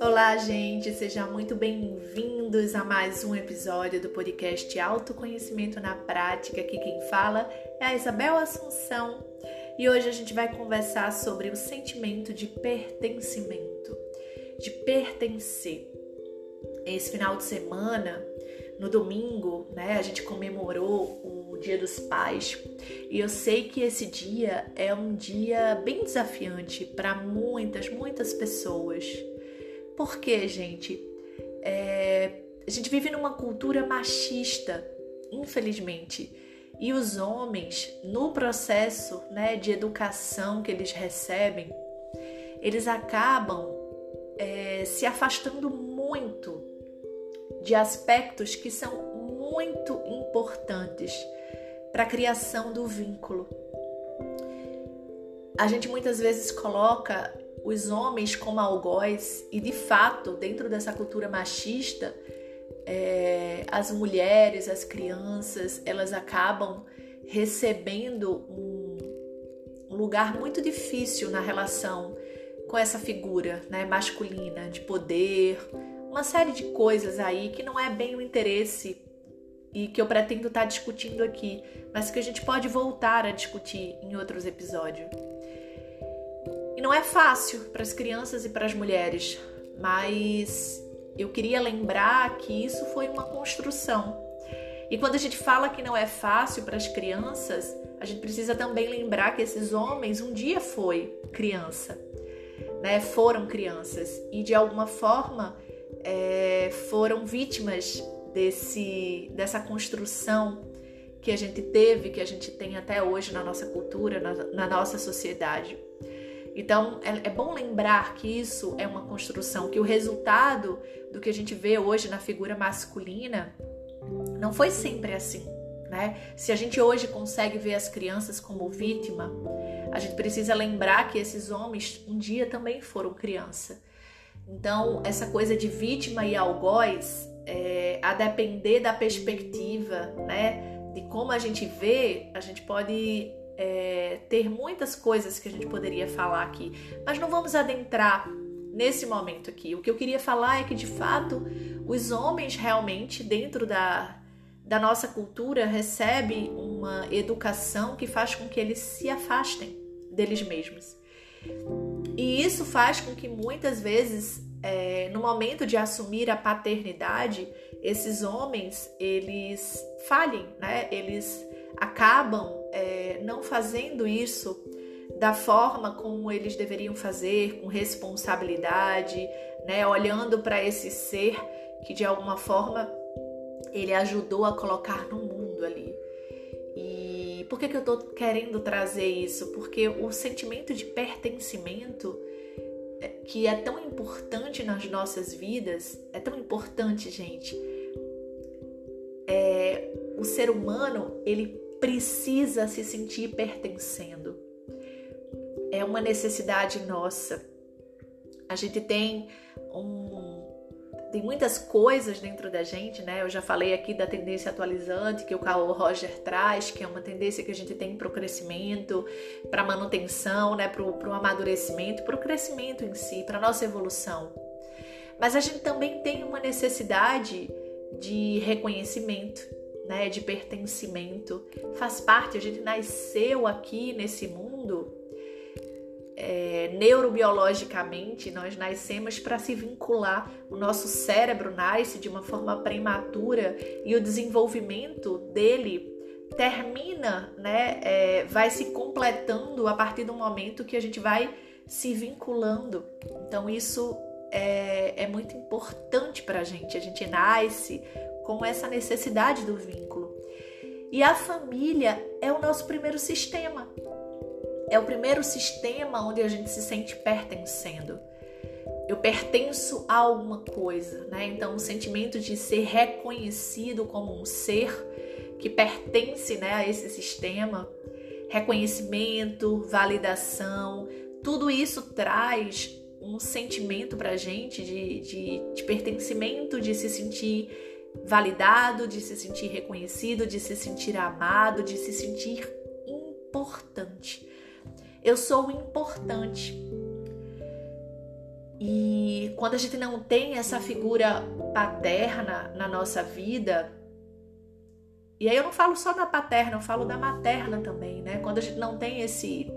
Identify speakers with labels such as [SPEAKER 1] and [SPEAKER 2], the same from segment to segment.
[SPEAKER 1] Olá, gente, sejam muito bem-vindos a mais um episódio do podcast Autoconhecimento na Prática. Aqui quem fala é a Isabel Assunção e hoje a gente vai conversar sobre o sentimento de pertencimento, de pertencer. Esse final de semana, no domingo, né, a gente comemorou o Dia dos Pais e eu sei que esse dia é um dia bem desafiante para muitas, muitas pessoas por quê, gente? É, a gente vive numa cultura machista, infelizmente. E os homens, no processo né, de educação que eles recebem, eles acabam é, se afastando muito de aspectos que são muito importantes para a criação do vínculo. A gente muitas vezes coloca os homens como algoz e de fato dentro dessa cultura machista é, as mulheres, as crianças, elas acabam recebendo um, um, lugar muito difícil na relação com essa figura né, masculina de poder, uma série de coisas aí que não é bem o interesse e que eu pretendo estar discutindo aqui, mas que a gente pode voltar a discutir em outros episódios não é fácil para as crianças e para as mulheres, mas eu queria lembrar que isso foi uma construção. E quando a gente fala que não é fácil para as crianças, a gente precisa também lembrar que esses homens um dia foi criança, né? Foram crianças e de alguma forma é, foram vítimas desse dessa construção que a gente teve, que a gente tem até hoje na nossa cultura, na, na nossa sociedade. Então é, é, bom lembrar que isso é uma construção, que o resultado do que a gente vê hoje na figura masculina não foi sempre assim. Né? Se a gente hoje consegue ver as crianças como vítima, a gente precisa lembrar que esses homens um dia também foram criança. Então, essa coisa de vítima e algoz, é, a depender da perspectiva, né, de como a gente vê, a gente pode é, ter muitas coisas que a gente poderia falar aqui, mas não vamos adentrar nesse momento aqui. O que eu queria falar é que, de fato, os homens realmente, dentro da, da nossa cultura, recebem uma educação que faz com que eles se afastem deles mesmos. E isso faz com que muitas vezes, é, no momento de assumir a paternidade, esses homens eles falhem, né? Eles acabam é, não fazendo isso da forma como eles deveriam fazer, com responsabilidade, né? Olhando para esse ser que de alguma forma ele ajudou a colocar no mundo ali. E por que, que eu estou querendo trazer isso? Porque o sentimento de pertencimento que é tão importante nas nossas vidas, é tão importante, gente. É, o ser humano, ele precisa se sentir pertencendo. É uma necessidade nossa. A gente tem um tem muitas coisas dentro da gente, né? Eu já falei aqui da tendência atualizante que o Carl Roger traz, que é uma tendência que a gente tem para o crescimento, para manutenção, né? Para o amadurecimento, para o crescimento em si, para nossa evolução. Mas a gente também tem uma necessidade de reconhecimento, né, de pertencimento, faz parte, a gente nasceu aqui nesse mundo é, neurobiologicamente, nós nascemos para se vincular, o nosso cérebro nasce de uma forma prematura e o desenvolvimento dele termina, né, é, vai se completando a partir do momento que a gente vai se vinculando. Então isso é, é muito importante para a gente. A gente nasce com essa necessidade do vínculo. E a família é o nosso primeiro sistema. É o primeiro sistema onde a gente se sente pertencendo. Eu pertenço a alguma coisa, né? Então, o sentimento de ser reconhecido como um ser que pertence né, a esse sistema, reconhecimento, validação, tudo isso traz um sentimento para a gente de, de, de pertencimento, de se sentir validado, de se sentir reconhecido, de se sentir amado, de se sentir importante. Eu sou importante. E quando a gente não tem essa figura paterna na nossa vida, e aí eu não falo só da paterna, eu falo da materna também, né? Quando a gente não tem esse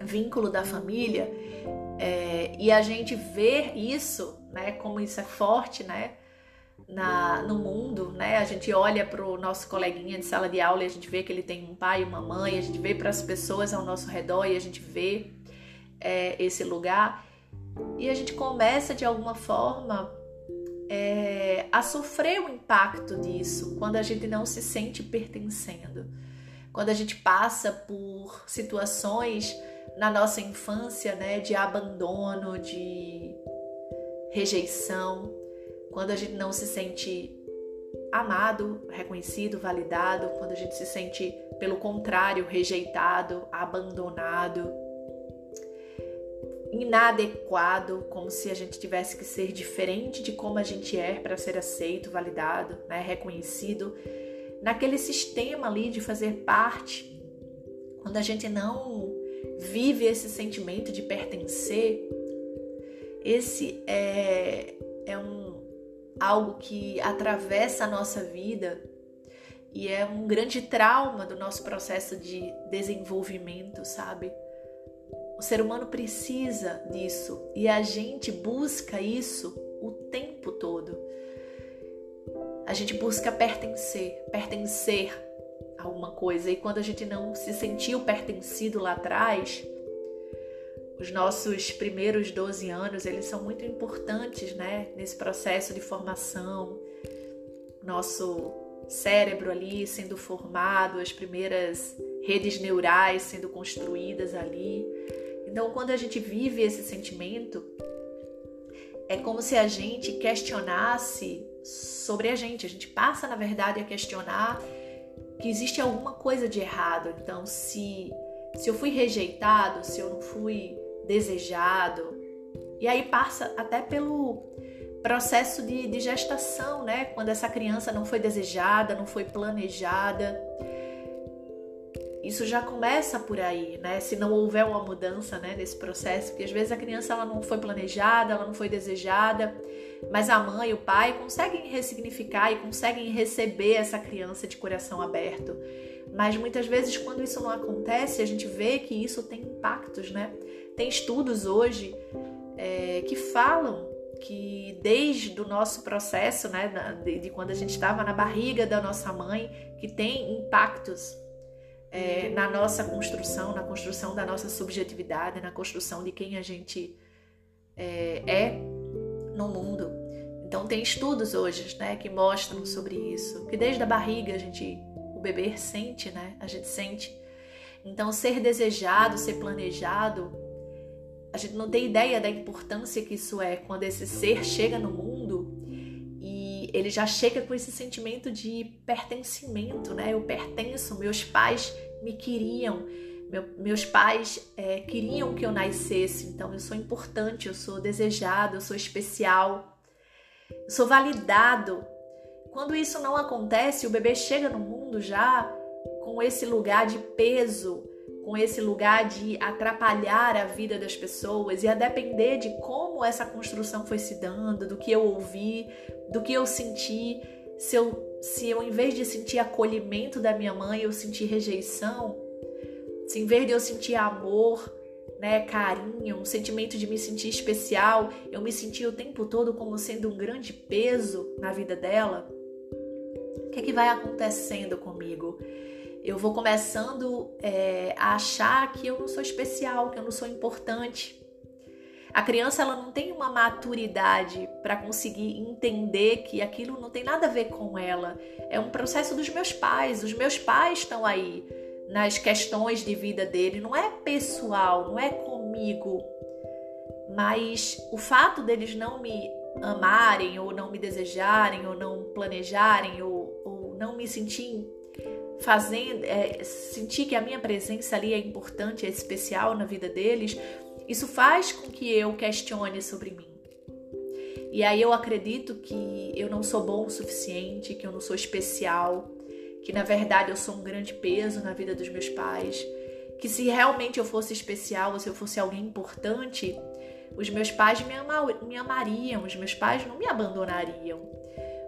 [SPEAKER 1] vínculo da família é, e a gente vê isso, né? Como isso é forte, né? Na, no mundo, né? A gente olha para o nosso coleguinha de sala de aula e a gente vê que ele tem um pai uma mãe, a gente vê para as pessoas ao nosso redor e a gente vê é, esse lugar e a gente começa de alguma forma é, a sofrer o impacto disso quando a gente não se sente pertencendo. Quando a gente passa por situações na nossa infância, né, de abandono, de rejeição, quando a gente não se sente amado, reconhecido, validado, quando a gente se sente, pelo contrário, rejeitado, abandonado inadequado, como se a gente tivesse que ser diferente de como a gente é para ser aceito, validado, né, reconhecido, naquele sistema ali de fazer parte. Quando a gente não vive esse sentimento de pertencer, esse é, é um, algo que atravessa a nossa vida e é um grande trauma do nosso processo de desenvolvimento, sabe? O ser humano precisa disso e a gente busca isso o tempo todo. A gente busca pertencer, pertencer a alguma coisa. E quando a gente não se sentiu pertencido lá atrás, os nossos primeiros 12 anos, eles são muito importantes, né, nesse processo de formação. Nosso cérebro ali sendo formado, as primeiras redes neurais sendo construídas ali. Então, quando a gente vive esse sentimento, é como se a gente questionasse sobre a gente. A gente passa, na verdade, a questionar que existe alguma coisa de errado. Então, se, se eu fui rejeitado, se eu não fui desejado, e aí passa até pelo processo de, de gestação, né? Quando essa criança não foi desejada, não foi planejada. Isso já começa por aí, né? Se não houver uma mudança, né, nesse processo, porque às vezes a criança ela não foi planejada, ela não foi desejada, mas a mãe e o pai conseguem ressignificar e conseguem receber essa criança de coração aberto. Mas muitas vezes quando isso não acontece, a gente vê que isso tem impactos, né? Tem estudos hoje é, que falam que desde o nosso processo, né, de, quando a gente estava na barriga da nossa mãe, que tem impactos é, na nossa construção, na construção da nossa subjetividade, na construção de quem a gente é, é no mundo. Então tem estudos hoje, né, que mostram sobre isso, que desde a barriga a gente, o bebê sente, né, a gente sente. Então ser desejado, ser planejado, a gente não tem ideia da importância que isso é quando esse ser chega no mundo e ele já chega com esse sentimento de pertencimento, né? Eu pertenço, meus pais me queriam, meu, meus pais é, queriam que eu nascesse, então eu sou importante, eu sou desejado, eu sou especial, eu sou validado. Quando isso não acontece, o bebê chega no mundo já com esse lugar de peso, com esse lugar de atrapalhar a vida das pessoas e a depender de como essa construção foi se dando, do que eu ouvi, do que eu senti, se eu se eu, em vez de sentir acolhimento da minha mãe, eu sentir rejeição, se em vez de eu sentir amor, né, carinho, um sentimento de me sentir especial, eu me sentir o tempo todo como sendo um grande peso na vida dela, o que é que vai acontecendo comigo? Eu vou começando é, a achar que eu não sou especial, que eu não sou importante, a criança ela não tem uma maturidade para conseguir entender que aquilo não tem nada a ver com ela. É um processo dos meus pais. Os meus pais estão aí nas questões de vida dele. Não é pessoal, não é comigo. Mas o fato deles não me amarem, ou não me desejarem, ou não planejarem, ou, ou não me sentir fazendo, é, sentir que a minha presença ali é importante, é especial na vida deles, isso faz com que eu questione sobre mim. E aí eu acredito que eu não sou bom o suficiente, que eu não sou especial, que na verdade eu sou um grande peso na vida dos meus pais. que se realmente eu fosse especial ou se eu fosse alguém importante, os meus pais me, ama me amariam, os meus pais não me abandonariam,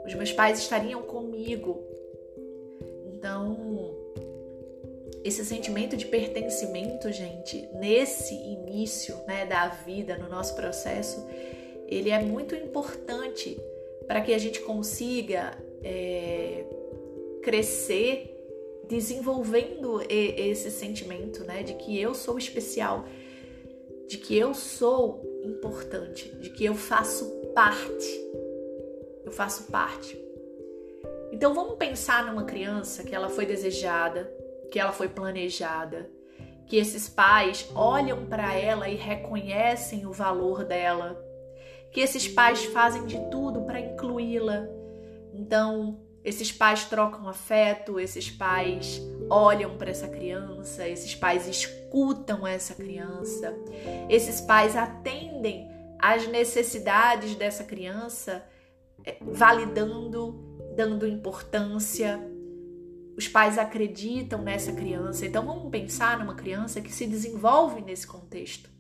[SPEAKER 1] os meus pais estariam comigo. Então, esse sentimento de pertencimento, gente, nesse início né, da vida, no nosso processo, ele é muito importante para que a gente consiga é, crescer desenvolvendo esse sentimento, né, de que eu sou especial, de que eu sou importante, de que eu faço parte. Eu faço parte. Então vamos pensar numa criança que ela foi desejada, que ela foi planejada, que esses pais olham para ela e reconhecem o valor dela, que esses pais fazem de tudo para incluí-la. Então, esses pais trocam afeto, esses pais olham para essa criança, esses pais escutam essa criança, esses pais atendem às necessidades dessa criança, eh, validando, dando importância, os pais acreditam nessa criança. Então vamos pensar numa criança que se desenvolve nesse contexto.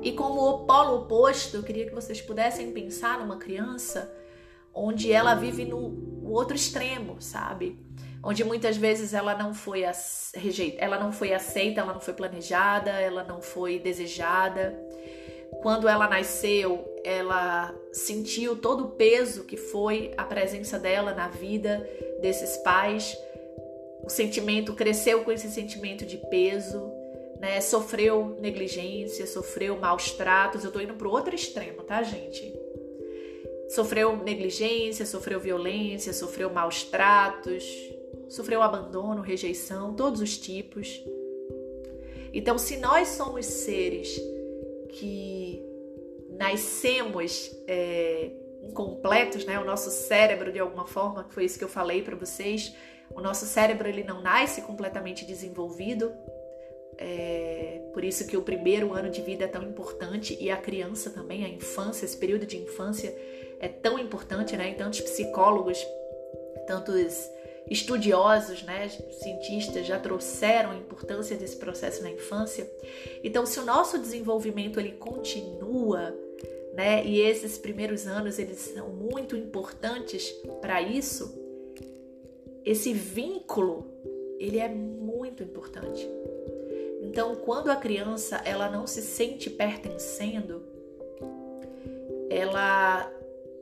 [SPEAKER 1] E como o polo oposto, eu queria que vocês pudessem pensar numa criança onde ela vive no outro extremo, sabe? Onde muitas vezes ela não foi aceita, ela não foi planejada, ela não foi desejada. Quando ela nasceu, ela sentiu todo o peso que foi a presença dela na vida desses pais. O sentimento cresceu com esse sentimento de peso, né? Sofreu negligência, sofreu maus tratos. Eu tô indo pro outro extremo, tá, gente? Sofreu negligência, sofreu violência, sofreu maus tratos, sofreu abandono, rejeição, todos os tipos. Então, se nós somos seres que nascemos é, incompletos, né? O nosso cérebro, de alguma forma, que foi isso que eu falei para vocês, o nosso cérebro ele não nasce completamente desenvolvido. É, por isso que o primeiro ano de vida é tão importante e a criança também, a infância, esse período de infância é tão importante, né? E tantos psicólogos, tantos estudiosos, né, cientistas já trouxeram a importância desse processo na infância. Então, se o nosso desenvolvimento ele continua, né, e esses primeiros anos eles são muito importantes para isso, esse vínculo ele é muito importante. Então, quando a criança ela não se sente pertencendo, ela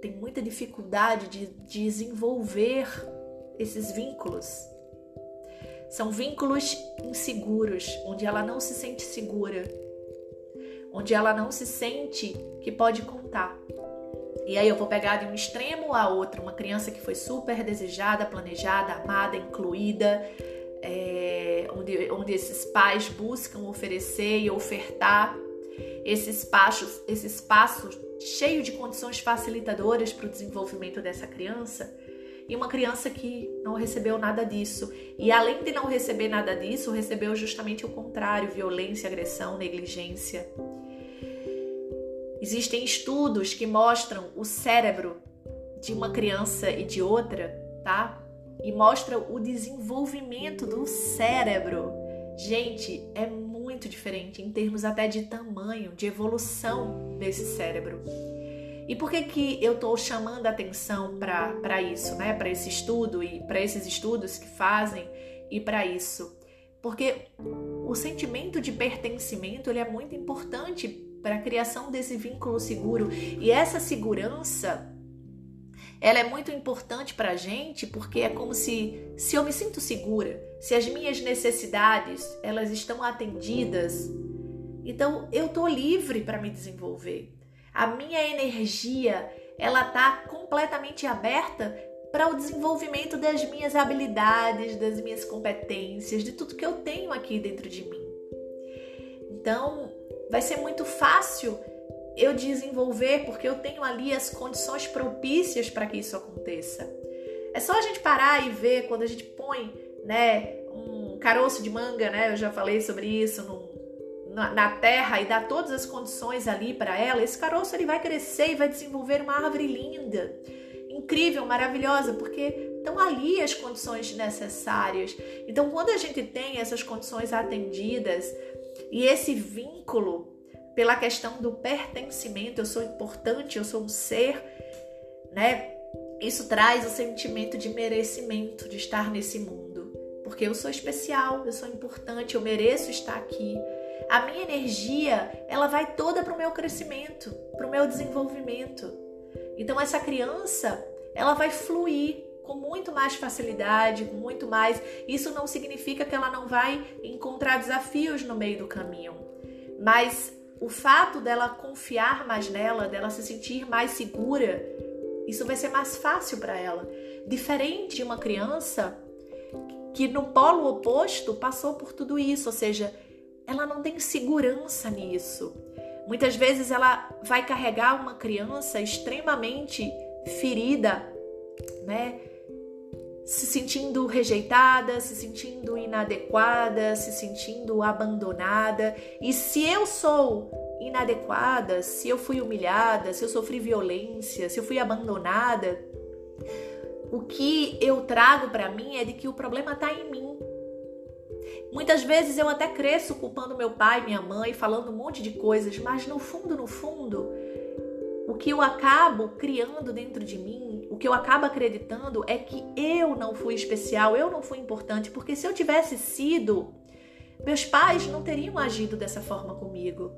[SPEAKER 1] tem muita dificuldade de desenvolver esses vínculos. São vínculos inseguros, onde ela não se sente segura, onde ela não se sente que pode contar. E aí eu vou pegar de um extremo a outro, uma criança que foi super desejada, planejada, amada, incluída, é, onde, onde esses pais buscam oferecer e ofertar esse espaço, esse espaço cheio de condições facilitadoras para o desenvolvimento dessa criança e uma criança que não recebeu nada disso. E além de não receber nada disso, recebeu justamente o contrário: violência, agressão, negligência. Existem estudos que mostram o cérebro de uma criança e de outra, tá? E mostram o desenvolvimento do cérebro. Gente, é muito diferente em termos até de tamanho, de evolução desse cérebro. E por que, que eu estou chamando a atenção para isso, né? para esse estudo e para esses estudos que fazem e para isso? Porque o sentimento de pertencimento ele é muito importante para a criação desse vínculo seguro. E essa segurança ela é muito importante para a gente porque é como se se eu me sinto segura, se as minhas necessidades elas estão atendidas, então eu tô livre para me desenvolver. A minha energia, ela tá completamente aberta para o desenvolvimento das minhas habilidades, das minhas competências, de tudo que eu tenho aqui dentro de mim. Então, vai ser muito fácil eu desenvolver porque eu tenho ali as condições propícias para que isso aconteça. É só a gente parar e ver quando a gente põe, né, um caroço de manga, né? Eu já falei sobre isso num na, terra e dá todas as condições ali para ela, esse caroço ele vai crescer e vai desenvolver uma árvore linda, incrível, maravilhosa, porque Então, ali as condições necessárias. Então, quando a gente tem essas condições atendidas e esse vínculo pela questão do pertencimento, eu sou importante, eu sou um ser, né? Isso traz o sentimento de merecimento, de estar nesse mundo. Porque eu sou especial, eu sou importante, eu mereço estar aqui. A minha energia, ela vai toda para o meu crescimento, para o meu desenvolvimento. Então essa criança, ela vai fluir com muito mais facilidade, com muito mais. Isso não significa que ela não vai encontrar desafios no meio do caminho, mas o fato dela confiar mais nela, dela se sentir mais segura, isso vai ser mais fácil para ela. Diferente de uma criança que no polo oposto passou por tudo isso, ou seja, ela não tem segurança nisso. Muitas vezes ela vai carregar uma criança extremamente ferida, né? Se sentindo rejeitada, se sentindo inadequada, se sentindo abandonada. E se eu sou inadequada, se eu fui humilhada, se eu sofri violência, se eu fui abandonada, o que eu trago para mim é de que o problema está em mim. Muitas vezes eu até cresço culpando meu pai, minha mãe, falando um monte de coisas, mas no fundo, no fundo, o que eu acabo criando dentro de mim, o que eu acabo acreditando é que eu não fui especial, eu não fui importante, porque se eu tivesse sido, meus pais não teriam agido dessa forma comigo.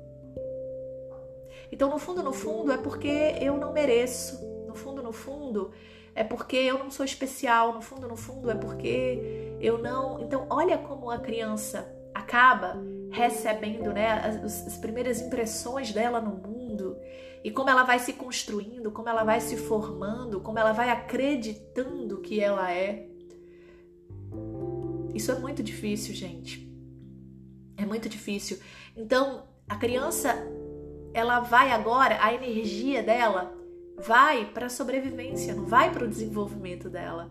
[SPEAKER 1] Então, no fundo, no fundo, é porque eu não mereço. No fundo, no fundo, é porque eu não sou especial. No fundo, no fundo, é porque eu não. Então, olha como a criança acaba recebendo né, as, as primeiras impressões dela no mundo e como ela vai se construindo, como ela vai se formando, como ela vai acreditando que ela é. Isso é muito difícil, gente. É muito difícil. Então, a criança ela vai agora, a energia dela vai para a sobrevivência, não vai para o desenvolvimento dela.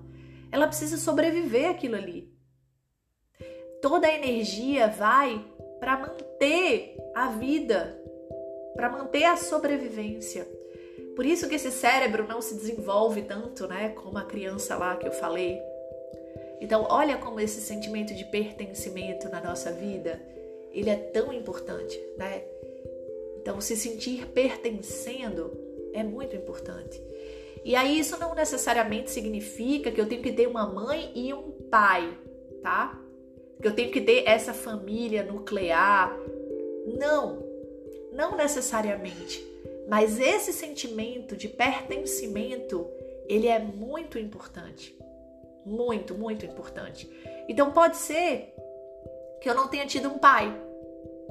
[SPEAKER 1] Ela precisa sobreviver aquilo ali. Toda a energia vai para manter a vida, para manter a sobrevivência. Por isso que esse cérebro não se desenvolve tanto, né, como a criança lá que eu falei. Então, olha como esse sentimento de pertencimento na nossa vida, ele é tão importante, né? Então, se sentir pertencendo é muito importante. E aí, isso não necessariamente significa que eu tenho que ter uma mãe e um pai, tá? Que eu tenho que ter essa família nuclear. Não, não necessariamente. Mas esse sentimento de pertencimento, ele é muito importante. Muito, muito importante. Então pode ser que eu não tenha tido um pai,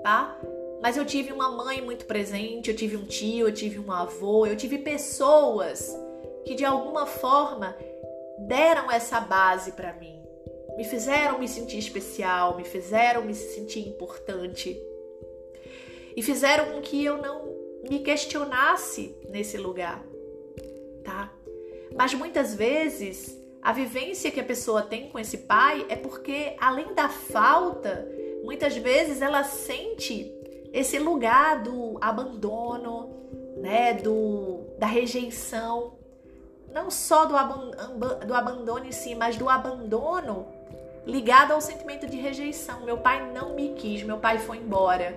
[SPEAKER 1] tá? Mas eu tive uma mãe muito presente, eu tive um tio, eu tive um avô, eu tive pessoas que de alguma forma deram essa base para mim. Me fizeram me sentir especial, me fizeram me sentir importante. E fizeram com que eu não me questionasse nesse lugar, tá? Mas muitas vezes a vivência que a pessoa tem com esse pai é porque além da falta, muitas vezes ela sente esse lugar do abandono, né, do, da rejeição, não só do, do abandono em si, mas do abandono ligado ao sentimento de rejeição. Meu pai não me quis, meu pai foi embora.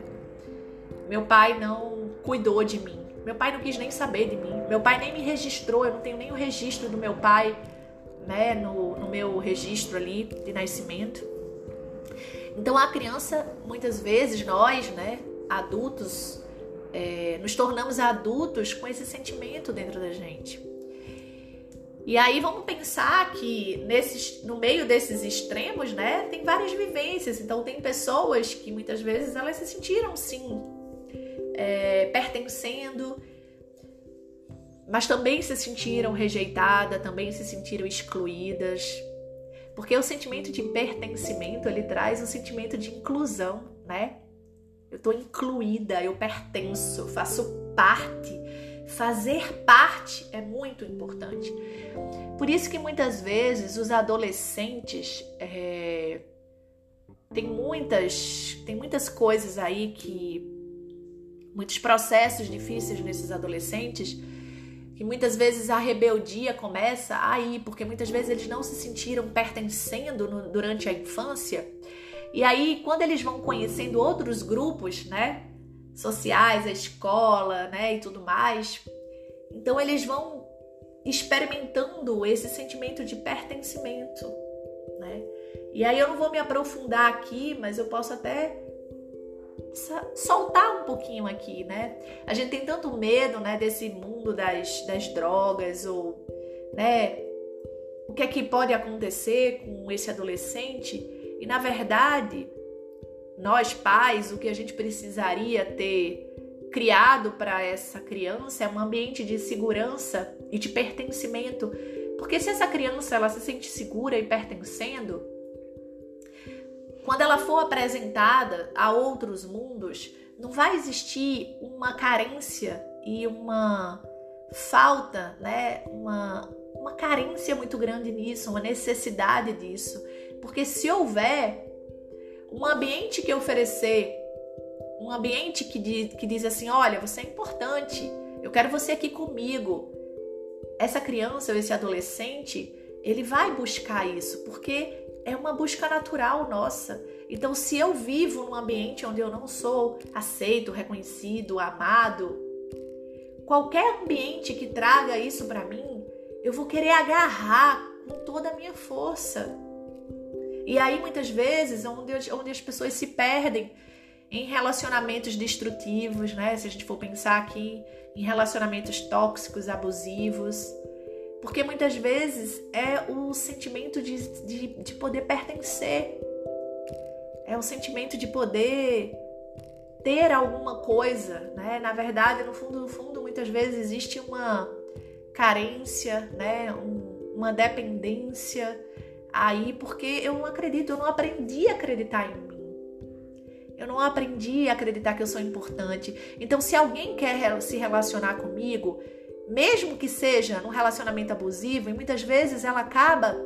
[SPEAKER 1] Meu pai não cuidou de mim. Meu pai não quis nem saber de mim. Meu pai nem me registrou, eu não tenho nem o registro do meu pai, né, no, no meu registro ali de nascimento. Então a criança, muitas vezes nós, né, adultos, é, nos tornamos adultos com esse sentimento dentro da gente. E aí vamos pensar que nesses, no meio desses extremos, né, tem várias vivências. Então tem pessoas que muitas vezes elas se sentiram sim é, pertencendo, mas também se sentiram rejeitadas, também se sentiram excluídas. Porque o sentimento de pertencimento ele traz o sentimento de inclusão, né? eu estou incluída, eu pertenço, faço parte. Fazer parte é muito importante. Por isso que muitas vezes os adolescentes é, tem muitas tem muitas coisas aí que muitos processos difíceis nesses adolescentes que muitas vezes a rebeldia começa aí, porque muitas vezes eles não se sentiram pertencendo no, durante a infância. E aí, quando eles vão conhecendo outros grupos, né, sociais, a escola, né, e tudo mais, então eles vão experimentando esse sentimento de pertencimento, né? E aí eu não vou me aprofundar aqui, mas eu posso até soltar um pouquinho aqui, né? A gente tem tanto medo, né, desse mundo das, das drogas ou, né, o que é que pode acontecer com esse adolescente? E na verdade, nós pais, o que a gente precisaria ter criado para essa criança é um ambiente de segurança e de pertencimento. Porque se essa criança ela se sente segura e pertencendo, quando ela for apresentada a outros mundos, não vai existir uma carência e uma falta, né? Uma, uma carência muito grande nisso, uma necessidade disso. Porque se houver um ambiente que oferecer, um ambiente que diz, que diz assim: olha, você é importante, eu quero você aqui comigo. Essa criança ou esse adolescente, ele vai buscar isso, porque é uma busca natural nossa. Então, se eu vivo num ambiente onde eu não sou aceito, reconhecido, amado, qualquer ambiente que traga isso para mim, eu vou querer agarrar com toda a minha força. E aí, muitas vezes, onde, onde as pessoas se perdem em relacionamentos destrutivos, né? Se a gente for pensar aqui em relacionamentos tóxicos, abusivos, porque muitas vezes é o sentimento de, de, de poder pertencer, é o sentimento de poder ter alguma coisa, né? Na verdade, no fundo, no fundo, muitas vezes existe uma carência, né? Um, uma dependência aí, porque eu não acredito, eu não aprendi a acreditar em. Eu não aprendi a acreditar que eu sou importante. Então, se alguém quer se relacionar comigo, mesmo que seja num relacionamento abusivo, e muitas vezes ela acaba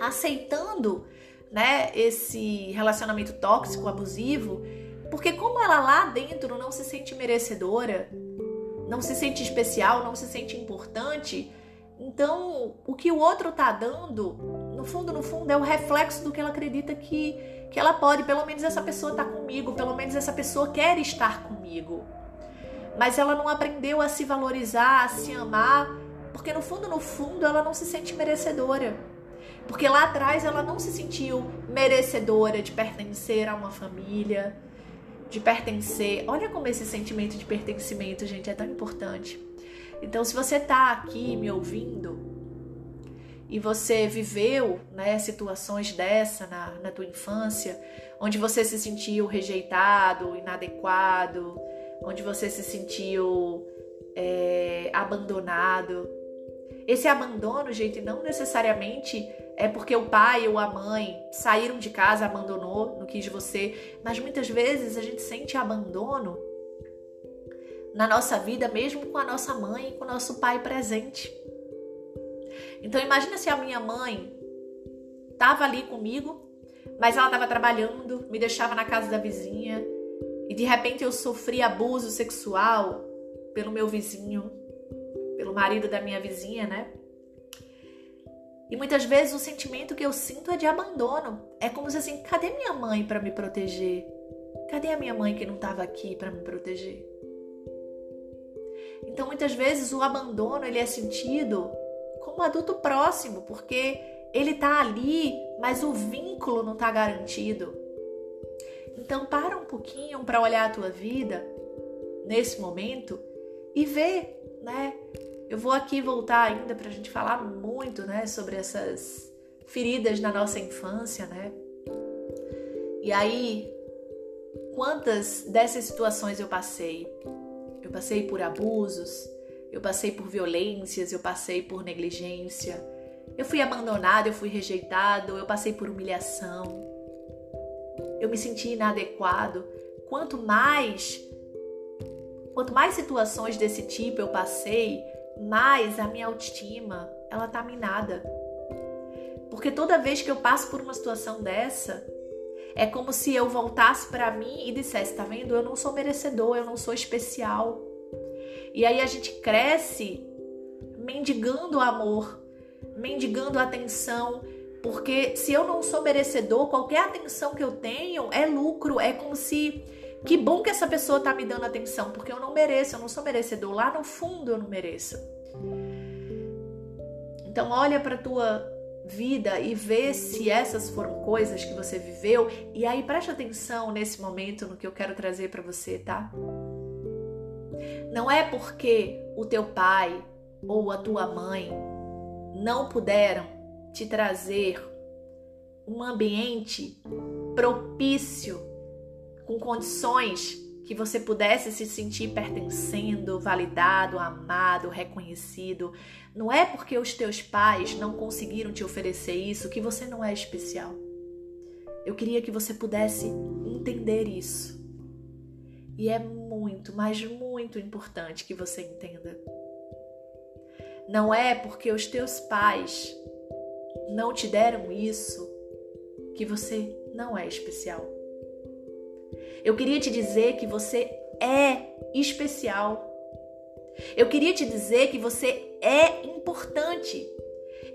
[SPEAKER 1] aceitando, né, esse relacionamento tóxico, abusivo, porque como ela lá dentro não se sente merecedora, não se sente especial, não se sente importante, então o que o outro tá dando, no fundo, no fundo, é o reflexo do que ela acredita que, que ela pode. Pelo menos essa pessoa tá comigo, pelo menos essa pessoa quer estar comigo mas ela não aprendeu a se valorizar, a se amar, porque no fundo, no fundo, ela não se sente merecedora. Porque lá atrás ela não se sentiu merecedora de pertencer a uma família, de pertencer. Olha como esse sentimento de pertencimento, gente, é tão importante. Então, se você está aqui me ouvindo e você viveu né, situações dessa na, na tua infância, onde você se sentiu rejeitado, inadequado, onde você se sentiu é, abandonado. Esse abandono, gente, não necessariamente é porque o pai ou a mãe saíram de casa, abandonou, não quis você, mas muitas vezes a gente sente abandono na nossa vida, mesmo com a nossa mãe e com o nosso pai presente. Então imagina se a minha mãe estava ali comigo, mas ela estava trabalhando, me deixava na casa da vizinha, e de repente eu sofri abuso sexual pelo meu vizinho, pelo marido da minha vizinha, né? E muitas vezes o sentimento que eu sinto é de abandono. É como se assim, cadê minha mãe para me proteger? Cadê a minha mãe que não estava aqui para me proteger? Então, muitas vezes o abandono ele é sentido como adulto próximo, porque ele está ali, mas o vínculo não está garantido. Então para um pouquinho para olhar a tua vida nesse momento e ver, né? Eu vou aqui voltar ainda para a gente falar muito, né, sobre essas feridas na nossa infância, né? E aí, quantas dessas situações eu passei? Eu passei por abusos, eu passei por violências, eu passei por negligência, eu fui abandonado, eu fui rejeitado, eu passei por humilhação, eu me senti inadequado. Quanto mais quanto mais situações desse tipo eu passei, mais a minha autoestima, ela tá minada. Porque toda vez que eu passo por uma situação dessa, é como se eu voltasse para mim e dissesse, tá vendo? Eu não sou merecedor, eu não sou especial. E aí a gente cresce mendigando amor, mendigando atenção, porque se eu não sou merecedor, qualquer atenção que eu tenho é lucro, é como se que bom que essa pessoa tá me dando atenção, porque eu não mereço, eu não sou merecedor. Lá no fundo eu não mereço. Então olha para tua vida e vê se essas foram coisas que você viveu e aí preste atenção nesse momento no que eu quero trazer para você, tá? Não é porque o teu pai ou a tua mãe não puderam te trazer um ambiente propício com condições que você pudesse se sentir pertencendo, validado, amado, reconhecido. Não é porque os teus pais não conseguiram te oferecer isso que você não é especial. Eu queria que você pudesse entender isso. E é muito, mas muito importante que você entenda. Não é porque os teus pais não te deram isso que você não é especial. Eu queria te dizer que você é especial. Eu queria te dizer que você é importante.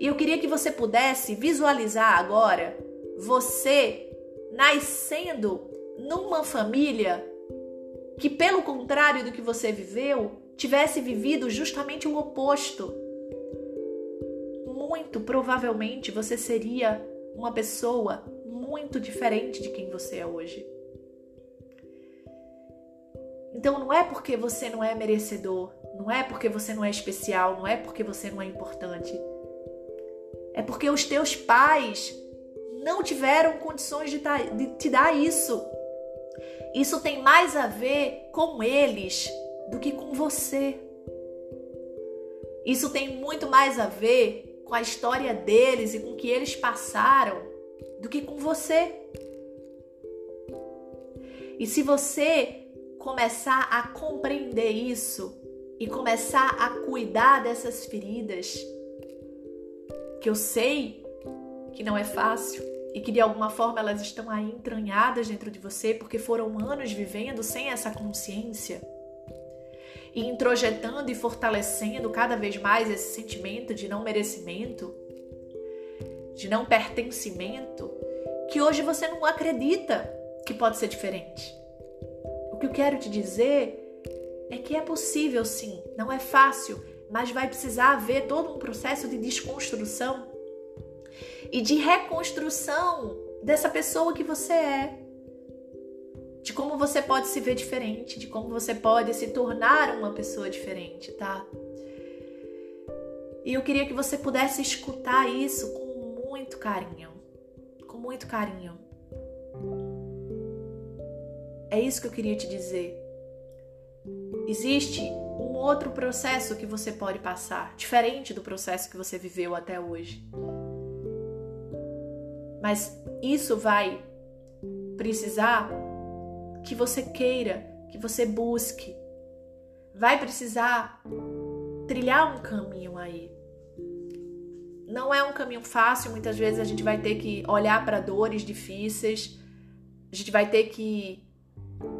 [SPEAKER 1] E eu queria que você pudesse visualizar agora você nascendo numa família que, pelo contrário do que você viveu, tivesse vivido justamente o oposto. Muito provavelmente você seria uma pessoa muito diferente de quem você é hoje. Então não é porque você não é merecedor, não é porque você não é especial, não é porque você não é importante. É porque os teus pais não tiveram condições de, te dar isso. Isso tem mais a ver com eles do que com você. Isso tem muito mais a ver com a história deles e com o que eles passaram do que com você. E se você começar a compreender isso e começar a cuidar dessas feridas, que eu sei que não é fácil e que de alguma forma elas estão aí entranhadas dentro de você porque foram anos vivendo sem essa consciência e introjetando e fortalecendo cada vez mais esse sentimento de não merecimento, de não pertencimento, que hoje você não acredita que pode ser diferente. O que eu quero te dizer é que é possível sim, não é fácil, mas vai precisar haver todo um processo de desconstrução e de reconstrução dessa pessoa que você é. De como você pode se ver diferente, de como você pode se tornar uma pessoa diferente, tá? E eu queria que você pudesse escutar isso com muito carinho. Com muito carinho. É isso que eu queria te dizer. Existe um outro processo que você pode passar, diferente do processo que você viveu até hoje. Mas isso vai precisar que você queira, que você busque. Vai precisar trilhar um caminho aí. Não é um caminho fácil, muitas vezes a gente vai ter que olhar para dores difíceis, a gente vai ter que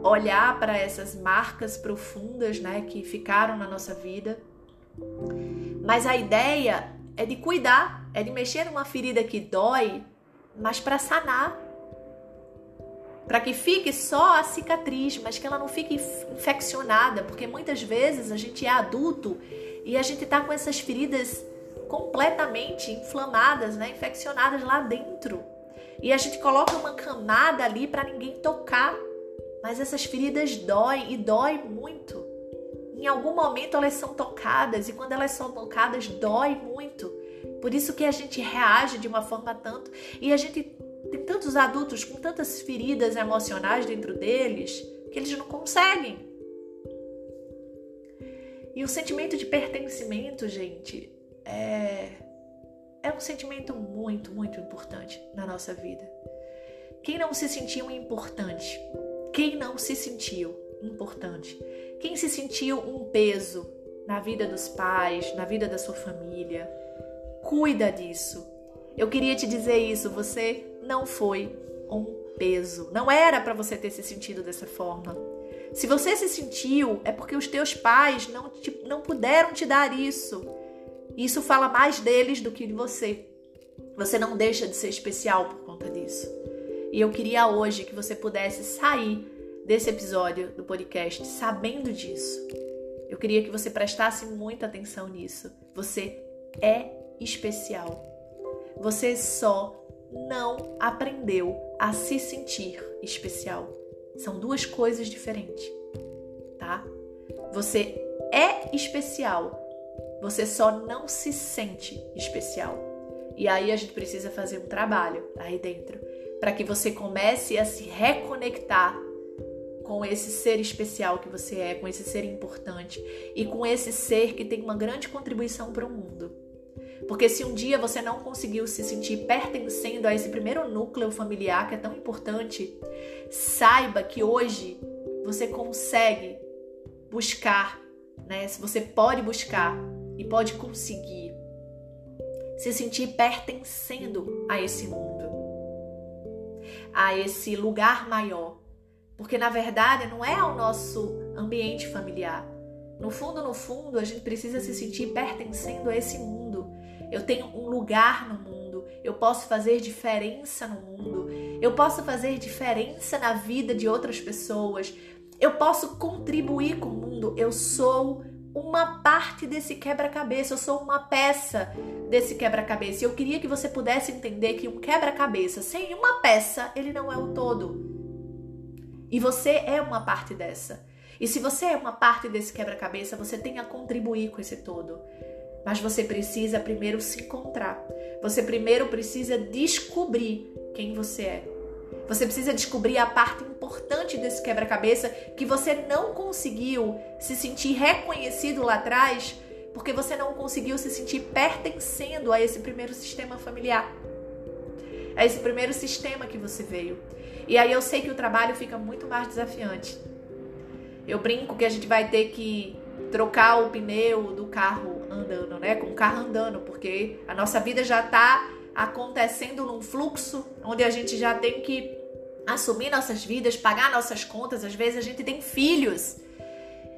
[SPEAKER 1] olhar para essas marcas profundas, né, que ficaram na nossa vida. Mas a ideia é de cuidar, é de mexer numa ferida que dói, mas para sanar. Para que fique só a cicatriz, mas que ela não fique infeccionada, porque muitas vezes a gente é adulto e a gente tá com essas feridas completamente inflamadas, né, infeccionadas lá dentro. E a gente coloca uma camada ali para ninguém tocar. Mas essas feridas doem e dói muito. Em algum momento elas são tocadas e quando elas são tocadas dói muito. Por isso que a gente reage de uma forma tanto e a gente tem tantos adultos com tantas feridas emocionais dentro deles que eles não conseguem. E o sentimento de pertencimento, gente, é é um sentimento muito, muito importante na nossa vida. Quem não se sentiu importante quem não se sentiu importante? Quem se sentiu um peso na vida dos pais, na vida da sua família? Cuida disso. Eu queria te dizer isso, você não foi um peso. Não era para você ter se sentido dessa forma. Se você se sentiu, é porque os teus pais não, te, não puderam te dar isso. Isso fala mais deles do que de você. Você não deixa de ser especial por conta disso. E eu queria hoje que você pudesse sair desse episódio do podcast sabendo disso. Eu queria que você prestasse muita atenção nisso. Você é especial. Você só não aprendeu a se sentir especial. São duas coisas diferentes, tá? Você é especial. Você só não se sente especial. E aí a gente precisa fazer um trabalho aí dentro para que você comece a se reconectar com esse ser especial que você é, com esse ser importante e com esse ser que tem uma grande contribuição para o mundo. Porque se um dia você não conseguiu se sentir pertencendo a esse primeiro núcleo familiar que é tão importante, saiba que hoje você consegue buscar, né? Você pode buscar e pode conseguir se sentir pertencendo a esse mundo, a esse lugar maior. Porque na verdade não é ao nosso ambiente familiar. No fundo, no fundo, a gente precisa se sentir pertencendo a esse mundo. Eu tenho um lugar no mundo, eu posso fazer diferença no mundo, eu posso fazer diferença na vida de outras pessoas, eu posso contribuir com o mundo, eu sou uma parte desse quebra-cabeça, eu sou uma peça desse quebra-cabeça. Eu queria que você pudesse entender que um quebra-cabeça sem uma peça, ele não é o todo. E você é uma parte dessa. E se você é uma parte desse quebra-cabeça, você tem a contribuir com esse todo. Mas você precisa primeiro se encontrar. Você primeiro precisa descobrir quem você é. Você precisa descobrir a parte importante desse quebra-cabeça que você não conseguiu se sentir reconhecido lá atrás, porque você não conseguiu se sentir pertencendo a esse primeiro sistema familiar. A esse primeiro sistema que você veio. E aí eu sei que o trabalho fica muito mais desafiante. Eu brinco que a gente vai ter que trocar o pneu do carro andando, né? Com o carro andando, porque a nossa vida já está acontecendo num fluxo onde a gente já tem que assumir nossas vidas, pagar nossas contas, às vezes a gente tem filhos.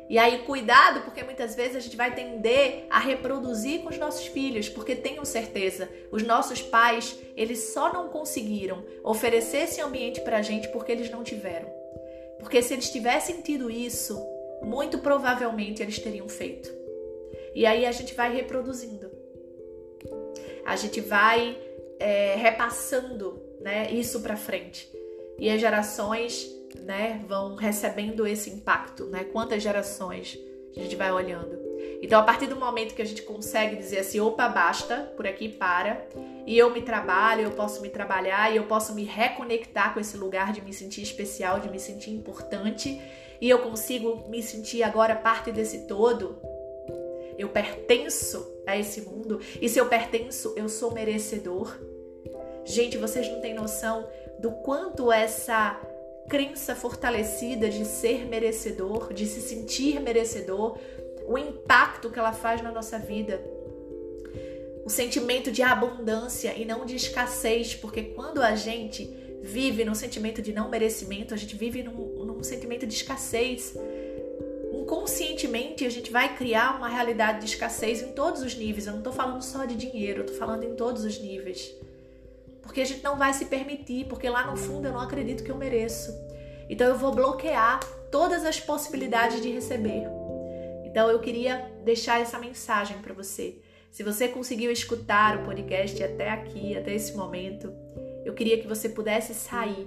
[SPEAKER 1] E aí, cuidado, porque muitas vezes a gente vai tender a reproduzir com os nossos filhos, porque tenham certeza, os nossos pais, eles só não conseguiram oferecer esse ambiente pra gente porque eles não tiveram. Porque se eles tivessem tido isso, muito provavelmente eles teriam feito. E aí a gente vai reproduzindo. A gente vai é, repassando né, isso para frente e as gerações né, vão recebendo esse impacto, né? Quantas gerações a gente vai olhando. Então, a partir do momento que a gente consegue dizer assim, opa, basta, por aqui para, e eu me trabalho, eu posso me trabalhar e eu posso me reconectar com esse lugar de me sentir especial, de me sentir importante, e eu consigo me sentir agora parte desse todo. Eu pertenço a esse mundo, e se eu pertenço, eu sou merecedor. Gente, vocês não têm noção do quanto essa crença fortalecida de ser merecedor, de se sentir merecedor, o impacto que ela faz na nossa vida. O sentimento de abundância e não de escassez, porque quando a gente vive num sentimento de não merecimento, a gente vive num, num sentimento de escassez. Inconscientemente, a gente vai criar uma realidade de escassez em todos os níveis. Eu não estou falando só de dinheiro, eu estou falando em todos os níveis. Porque a gente não vai se permitir, porque lá no fundo eu não acredito que eu mereço. Então eu vou bloquear todas as possibilidades de receber. Então eu queria deixar essa mensagem para você. Se você conseguiu escutar o podcast até aqui, até esse momento, eu queria que você pudesse sair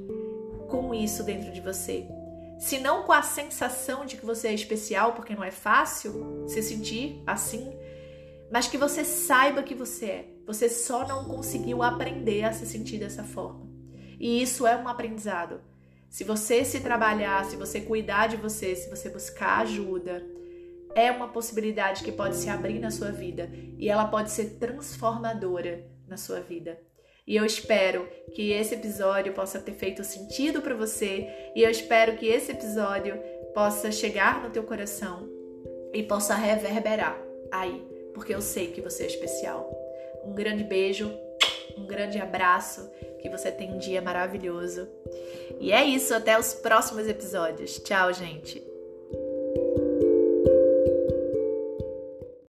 [SPEAKER 1] com isso dentro de você. Se não com a sensação de que você é especial, porque não é fácil se sentir assim, mas que você saiba que você é. Você só não conseguiu aprender a se sentir dessa forma. E isso é um aprendizado. Se você se trabalhar, se você cuidar de você, se você buscar ajuda, é uma possibilidade que pode se abrir na sua vida e ela pode ser transformadora na sua vida. E eu espero que esse episódio possa ter feito sentido para você e eu espero que esse episódio possa chegar no teu coração e possa reverberar aí, porque eu sei que você é especial. Um grande beijo, um grande abraço, que você tenha um dia maravilhoso. E é isso, até os próximos episódios. Tchau, gente.